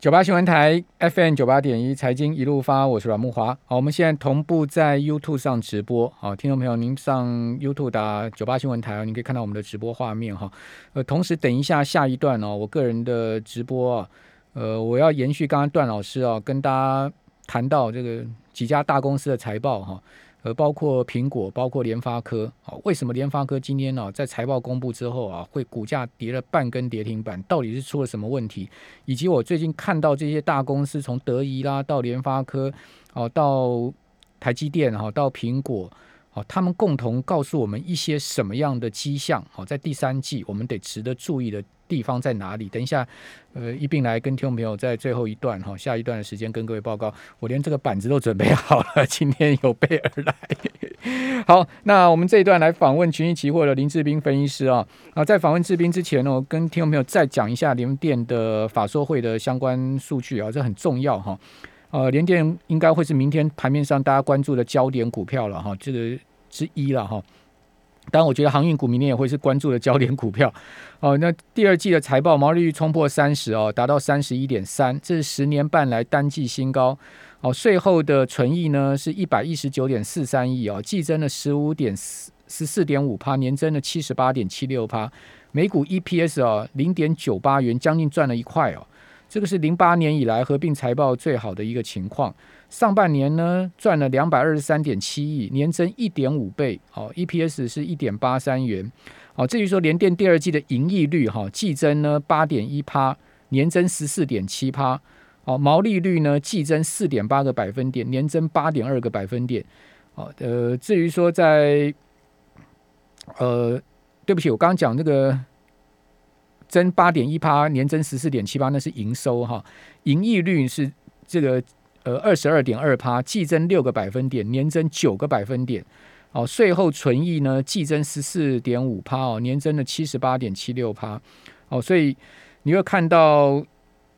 九八新闻台 FM 九八点一财经一路发，我是阮木华。好，我们现在同步在 YouTube 上直播。好，听众朋友，您上 YouTube 打九八新闻台你，可以看到我们的直播画面哈。呃，同时等一下下一段哦，我个人的直播啊，呃，我要延续刚刚段老师啊跟大家谈到这个几家大公司的财报哈。呃，包括苹果，包括联发科，哦，为什么联发科今天呢，在财报公布之后啊，会股价跌了半根跌停板？到底是出了什么问题？以及我最近看到这些大公司，从德仪啦到联发科，哦，到台积电，哈，到苹果，哦，他们共同告诉我们一些什么样的迹象？好，在第三季，我们得值得注意的。地方在哪里？等一下，呃，一并来跟听众朋友在最后一段哈，下一段的时间跟各位报告。我连这个板子都准备好了，今天有备而来。好，那我们这一段来访问群益期货的林志斌分析师啊。啊，在访问志斌之前呢，我跟听众朋友再讲一下联电的法说会的相关数据啊，这很重要哈。呃，联电应该会是明天盘面上大家关注的焦点股票了哈，这个之一了哈。当然，我觉得航运股明年也会是关注的焦点股票。哦，那第二季的财报毛利率冲破三十哦，达到三十一点三，这是十年半来单季新高。哦，税后的纯益呢是一百一十九点四三亿哦，季增了十五点四十四点五趴，年增了七十八点七六趴，每股 EPS 哦零点九八元，将近赚了一块哦。这个是零八年以来合并财报最好的一个情况。上半年呢赚了两百二十三点七亿，年增一点五倍，好，EPS 是一点八三元，好，至于说联电第二季的盈利率哈，季增呢八点一趴，年增十四点七趴，好，毛利率呢季增四点八个百分点，年增八点二个百分点，好，呃，至于说在，呃，对不起，我刚刚讲这个增八点一趴，年增十四点七八，那是营收哈，盈利率是这个。呃，二十二点二趴，季增六个百分点，年增九个百分点。哦，税后存益呢，季增十四点五趴哦，年增了七十八点七六趴。哦，所以你会看到。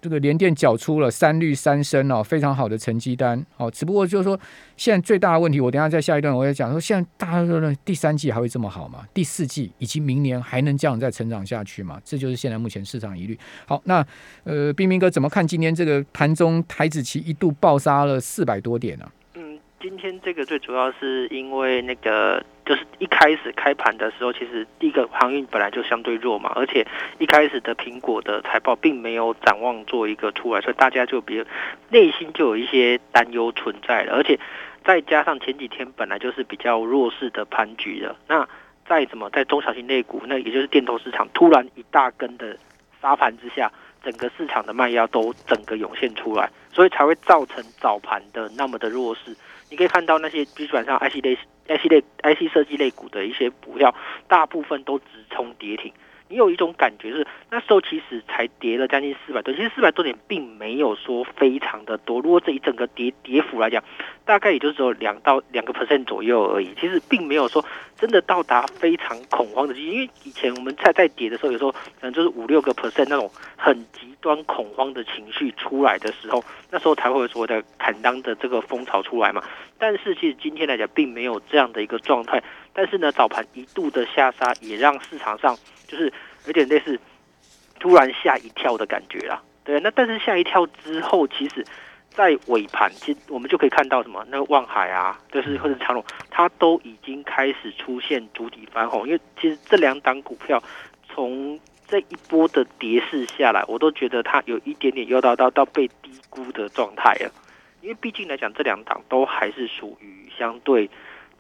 这个联电缴出了三绿三升哦，非常好的成绩单哦。只不过就是说，现在最大的问题，我等下在下一段我也讲说，现在大家说呢，第三季还会这么好吗？第四季以及明年还能这样再成长下去吗？这就是现在目前市场疑虑。好，那呃，冰冰哥怎么看今天这个盘中台子期一度爆杀了四百多点呢？嗯今天这个最主要是因为那个，就是一开始开盘的时候，其实第一个航运本来就相对弱嘛，而且一开始的苹果的财报并没有展望做一个出来，所以大家就比内心就有一些担忧存在了，而且再加上前几天本来就是比较弱势的盘局了，那再怎么在中小型类股，那也就是电投市场突然一大根的杀盘之下。整个市场的卖压都整个涌现出来，所以才会造成早盘的那么的弱势。你可以看到那些基本上 IC 类、IC 类、IC 设计类股的一些股票，大部分都直冲跌停。你有一种感觉是，那时候其实才跌了将近四百多，其实四百多点并没有说非常的多。如果这一整个跌跌幅来讲，大概也就只有两到两个 percent 左右而已。其实并没有说真的到达非常恐慌的，因为以前我们在在跌的时候，有时候可能就是五六个 percent 那种很极端恐慌的情绪出来的时候，那时候才会有所谓的砍单的这个风潮出来嘛。但是其实今天来讲，并没有这样的一个状态。但是呢，早盘一度的下杀，也让市场上就是有点类似突然吓一跳的感觉啦。对，那但是吓一跳之后，其实，在尾盘，其实我们就可以看到什么？那个望海啊，就是或者长隆，它都已经开始出现主体翻红。因为其实这两档股票从这一波的跌势下来，我都觉得它有一点点又到到到被低估的状态了。因为毕竟来讲，这两档都还是属于相对。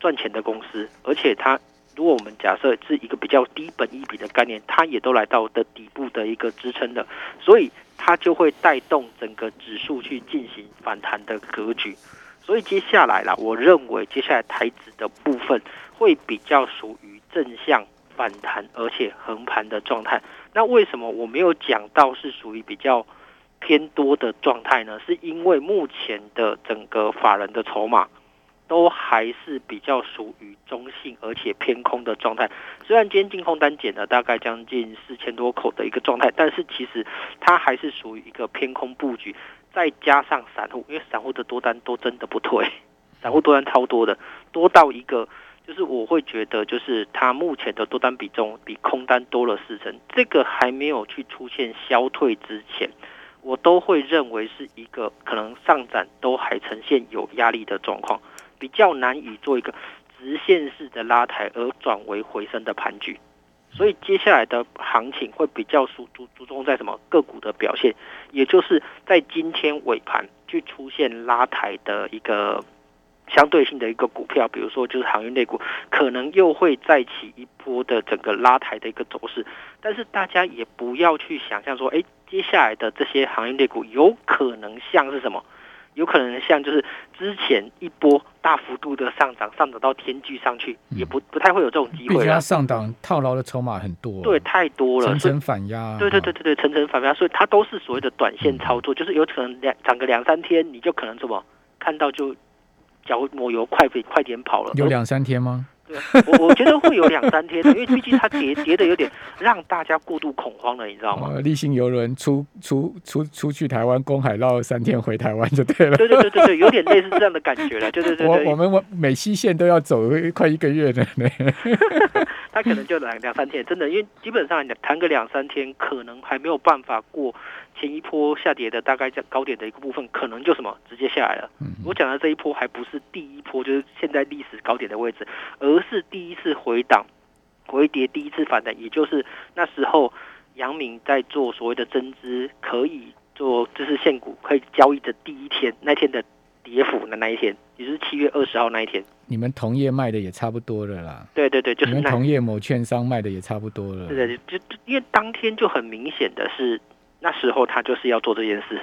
赚钱的公司，而且它，如果我们假设是一个比较低本一比的概念，它也都来到的底部的一个支撑的，所以它就会带动整个指数去进行反弹的格局。所以接下来啦，我认为接下来台指的部分会比较属于正向反弹，而且横盘的状态。那为什么我没有讲到是属于比较偏多的状态呢？是因为目前的整个法人的筹码。都还是比较属于中性而且偏空的状态。虽然今天净空单减了大概将近四千多口的一个状态，但是其实它还是属于一个偏空布局。再加上散户，因为散户的多单都真的不退，散户多单超多的，多到一个就是我会觉得，就是它目前的多单比重比空单多了四成。这个还没有去出现消退之前，我都会认为是一个可能上涨都还呈现有压力的状况，比较难以做一个直线式的拉抬而转为回升的盘局。所以接下来的行情会比较注注注重在什么个股的表现，也就是在今天尾盘去出现拉抬的一个相对性的一个股票，比如说就是航运类股，可能又会再起一波的整个拉抬的一个走势。但是大家也不要去想象说，哎，接下来的这些航运类股有可能像是什么？有可能像就是之前一波大幅度的上涨，上涨到天际上去，也不不太会有这种机会它。上档套牢的筹码很多，对，太多了，层层反压。对对对对对，层层反压，所以它都是所谓的短线操作，就是有可能两涨个两三天，你就可能什么看到就脚抹油，快快点跑了。有两三天吗？我我觉得会有两三天，因为毕竟它跌跌的有点让大家过度恐慌了，你知道吗？立信游轮出出出出去台湾公海绕三天回台湾就对了。对对对对对，有点类似这样的感觉了。对对对，我我们美西线都要走快一个月的。他可能就两两三天，真的，因为基本上谈个两三天，可能还没有办法过。前一波下跌的大概在高点的一个部分，可能就什么直接下来了。我讲的这一波还不是第一波，就是现在历史高点的位置，而是第一次回档、回跌、第一次反弹，也就是那时候杨明在做所谓的增资，可以做就是现股可以交易的第一天，那天的跌幅的那一天，也就是七月二十号那一天。你们同业卖的也差不多了啦。对对对，就是你们同业某券商卖的也差不多了。对对，就因为当天就很明显的是。那时候他就是要做这件事，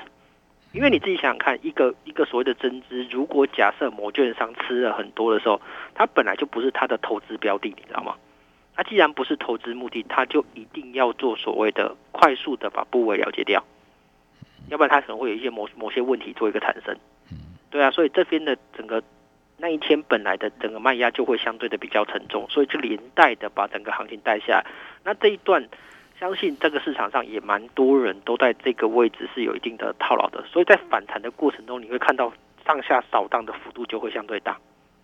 因为你自己想想看，一个一个所谓的增资，如果假设某券商吃了很多的时候，它本来就不是他的投资标的，你知道吗？他既然不是投资目的，他就一定要做所谓的快速的把部位了结掉，要不然他可能会有一些某某些问题做一个产生。对啊，所以这边的整个那一天本来的整个卖压就会相对的比较沉重，所以就连带的把整个行情带下来。那这一段。相信这个市场上也蛮多人都在这个位置是有一定的套牢的，所以在反弹的过程中，你会看到上下扫荡的幅度就会相对大。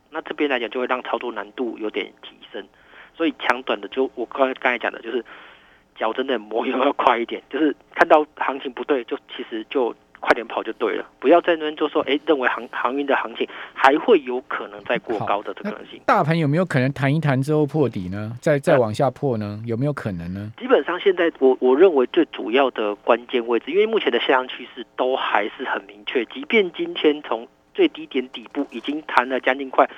那这边来讲，就会让操作难度有点提升。所以强短的，就我刚才刚才讲的，就是脚真的磨油要快一点，就是看到行情不对，就其实就。快点跑就对了，不要在那边就说，哎，认为航航运的行情还会有可能再过高的这可能性。大盘有没有可能弹一弹之后破底呢？再再往下破呢？有没有可能呢？基本上现在我我认为最主要的关键位置，因为目前的下降趋势都还是很明确，即便今天从最低点底部已经弹了将近快。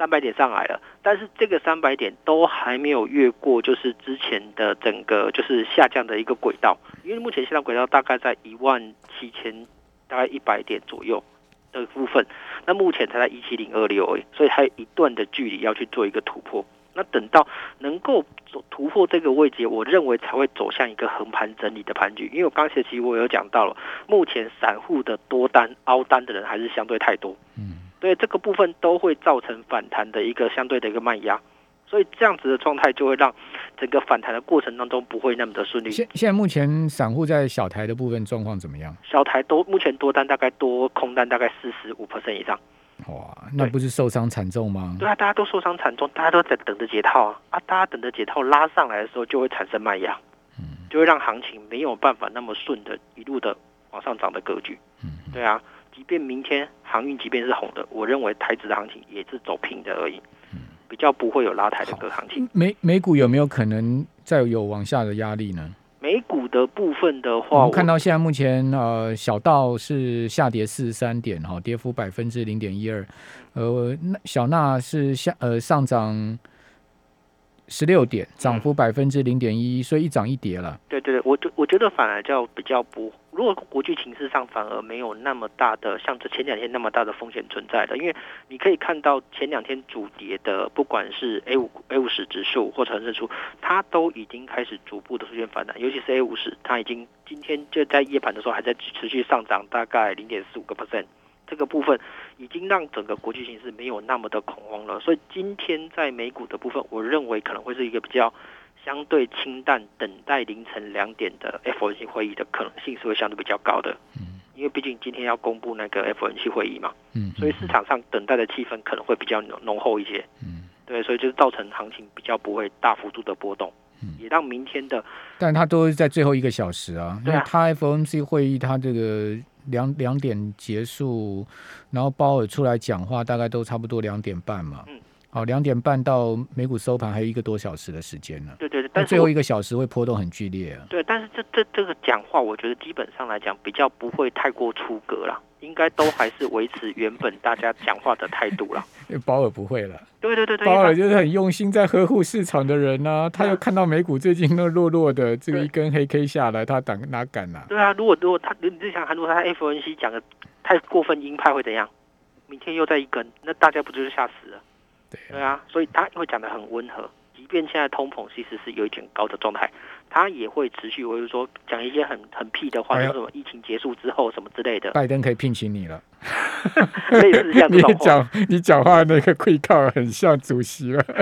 三百点上来了，但是这个三百点都还没有越过，就是之前的整个就是下降的一个轨道，因为目前下降轨道大概在一万七千大概一百点左右的部分，那目前才在一七零二六，所以还有一段的距离要去做一个突破。那等到能够突破这个位置，我认为才会走向一个横盘整理的盘局。因为我刚才其实我有讲到了，目前散户的多单凹单的人还是相对太多，嗯。对这个部分都会造成反弹的一个相对的一个卖压，所以这样子的状态就会让整个反弹的过程当中不会那么的顺利。现现在目前散户在小台的部分状况怎么样？小台多目前多单大概多空单大概四十五 percent 以上。哇，那不是受伤惨重吗？对啊，大家都受伤惨重，大家都在等着解套啊啊！大家等着解套拉上来的时候就会产生卖压，嗯，就会让行情没有办法那么顺的一路的往上涨的格局。嗯，对啊。即便明天航运即便是红的，我认为台指的行情也是走平的而已，比较不会有拉抬的个行情。美美股有没有可能再有往下的压力呢？美股的部分的话，我们看到现在目前呃小道是下跌四十三点哈，跌幅百分之零点一二，呃小纳是下呃上涨。十六点，涨幅百分之零点一，所以一涨一跌了。对对对，我就我觉得反而叫比较不，如果国际形势上反而没有那么大的像这前两天那么大的风险存在的，因为你可以看到前两天主跌的，不管是 A 五 A 五十指数或恒生指数，它都已经开始逐步的出现反弹，尤其是 A 五十，它已经今天就在夜盘的时候还在持续上涨，大概零点四五个 percent。这个部分已经让整个国际形势没有那么的恐慌了，所以今天在美股的部分，我认为可能会是一个比较相对清淡，等待凌晨两点的 FOMC 会议的可能性是会相对比较高的。嗯，因为毕竟今天要公布那个 FOMC 会议嘛，嗯，所以市场上等待的气氛可能会比较浓浓厚一些。嗯，对，所以就是造成行情比较不会大幅度的波动。也让明天的，但它都是在最后一个小时啊，啊为它 FOMC 会议它这个两两点结束，然后鲍尔出来讲话，大概都差不多两点半嘛。好，两点半到美股收盘还有一个多小时的时间呢。对对对，但最后一个小时会波动很剧烈啊。对，但是这这这个讲话，我觉得基本上来讲比较不会太过出格啦，应该都还是维持原本大家讲话的态度啦。因为鲍尔不会了，对对对对，鲍尔就是很用心在呵护市场的人呐、他又看到美股最近那弱弱的这个一根黑 K 下来，他胆哪敢呐、对啊，如果如果他你你想看，如果他 FNC 讲的太过分鹰派会怎样？明天又再一根，那大家不就是吓死了？对对啊，所以他会讲的很温和，即便现在通膨其实是有一点高的状态，他也会持续，或者说讲一些很很屁的话，哎呦就是什么疫情结束之后什么之类的，拜登可以聘请你了。类似像这你种你。讲你讲话那个跪靠很像主席了。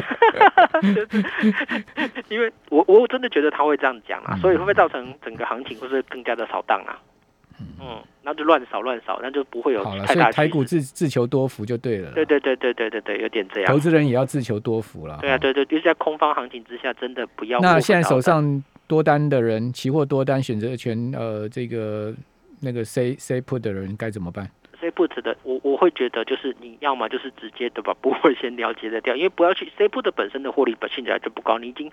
因为我我真的觉得他会这样讲啊，嗯所以会不会造成整个行情或是更加的扫荡啊？嗯，那就乱扫乱扫，那就不会有好了，太大所以台股。自自求多福就对了。对对对对对对对，有点这样投。资人也要自求多福了。对啊，对对，就是在空方行情之下，真的不要那现在手上多单的人，期货多单选择权，呃，这个那个 C C put 的人该怎么办？C put 的，我我会觉得就是你要么就是直接的把部位先了结的掉，因为不要去 C put 的本身的获利本性来就不高，你已经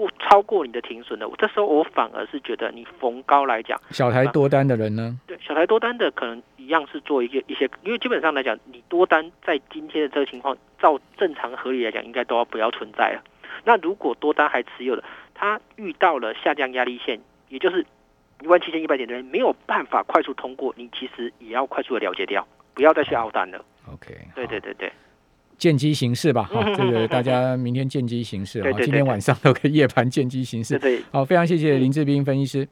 过超过你的停损了。这时候我反而是觉得你逢高来讲，小台多单的人呢？对小台多单的可能一样是做一个一些，因为基本上来讲，你多单在今天的这个情况，照正常合理来讲，应该都要不要存在了。那如果多单还持有的，它遇到了下降压力线，也就是一万七千一百点的人没有办法快速通过，你其实也要快速的了结掉，不要再去熬单了。OK，对对好，对对，见机行事吧。好，嗯这个大家明天见机行事。好，对对对对今天晚上都可以夜盘见机行事。好，非常谢谢林志斌分析师。